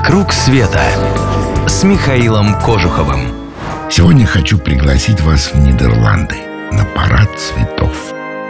«Вокруг света» с Михаилом Кожуховым. Сегодня хочу пригласить вас в Нидерланды на парад цветов.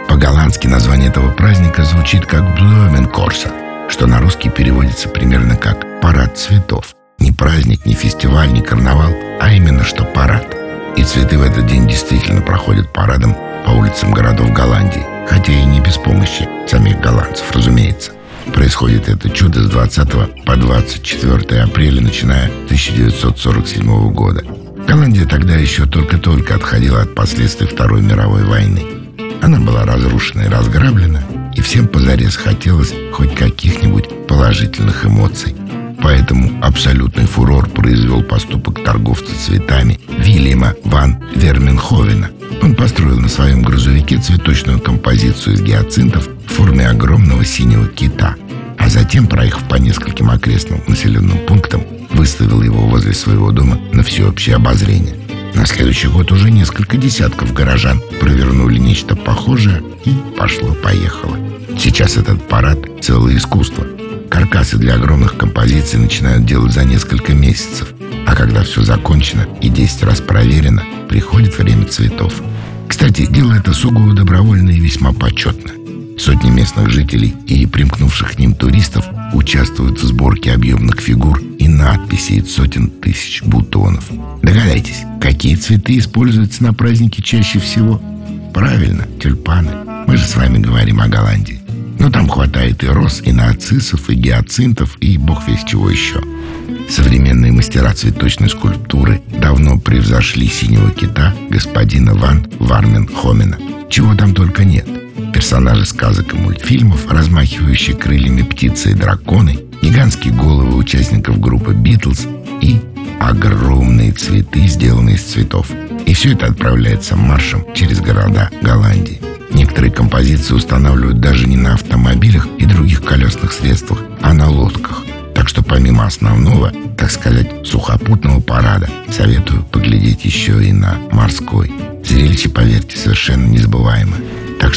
По-голландски название этого праздника звучит как «Блюменкорса», что на русский переводится примерно как «парад цветов». Не праздник, не фестиваль, не карнавал, а именно что парад. И цветы в этот день действительно проходят парадом по улицам городов Голландии, хотя и не без помощи самих голландцев, разумеется. Происходит это чудо с 20 по 24 апреля, начиная 1947 года. Голландия тогда еще только-только отходила от последствий Второй мировой войны. Она была разрушена и разграблена, и всем позарез хотелось хоть каких-нибудь положительных эмоций. Поэтому абсолютный фурор произвел поступок торговца цветами Вильяма ван Верменховена. Он построил на своем грузовике цветочную композицию из гиацинтов форме огромного синего кита, а затем, проехав по нескольким окрестным населенным пунктам, выставил его возле своего дома на всеобщее обозрение. На следующий год уже несколько десятков горожан провернули нечто похожее и пошло-поехало. Сейчас этот парад – целое искусство. Каркасы для огромных композиций начинают делать за несколько месяцев. А когда все закончено и 10 раз проверено, приходит время цветов. Кстати, дело это сугубо добровольно и весьма почетно. Сотни местных жителей и примкнувших к ним туристов участвуют в сборке объемных фигур и надписей сотен тысяч бутонов. Догадайтесь, какие цветы используются на празднике чаще всего? Правильно, тюльпаны. Мы же с вами говорим о Голландии. Но там хватает и роз, и нарциссов, и гиацинтов, и бог весь чего еще. Современные мастера цветочной скульптуры давно превзошли синего кита господина Ван Вармен Хомена. Чего там только нет персонажи сказок и мультфильмов, размахивающие крыльями птицы и драконы, гигантские головы участников группы «Битлз» и огромные цветы, сделанные из цветов. И все это отправляется маршем через города Голландии. Некоторые композиции устанавливают даже не на автомобилях и других колесных средствах, а на лодках. Так что помимо основного, так сказать, сухопутного парада, советую поглядеть еще и на морской. Зрелище, поверьте, совершенно незабываемое.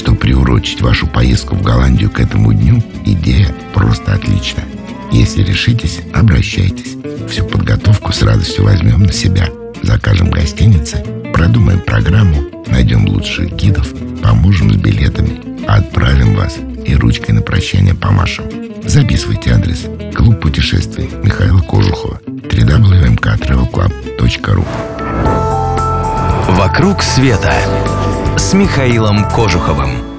Что приурочить вашу поездку в Голландию к этому дню – идея просто отличная. Если решитесь, обращайтесь. Всю подготовку с радостью возьмем на себя. Закажем гостиницы, продумаем программу, найдем лучших гидов, поможем с билетами, отправим вас и ручкой на прощание помашем. Записывайте адрес. Клуб путешествий Михаила Кожухова. www.mktravelclub.ru «Вокруг света» с Михаилом Кожуховым.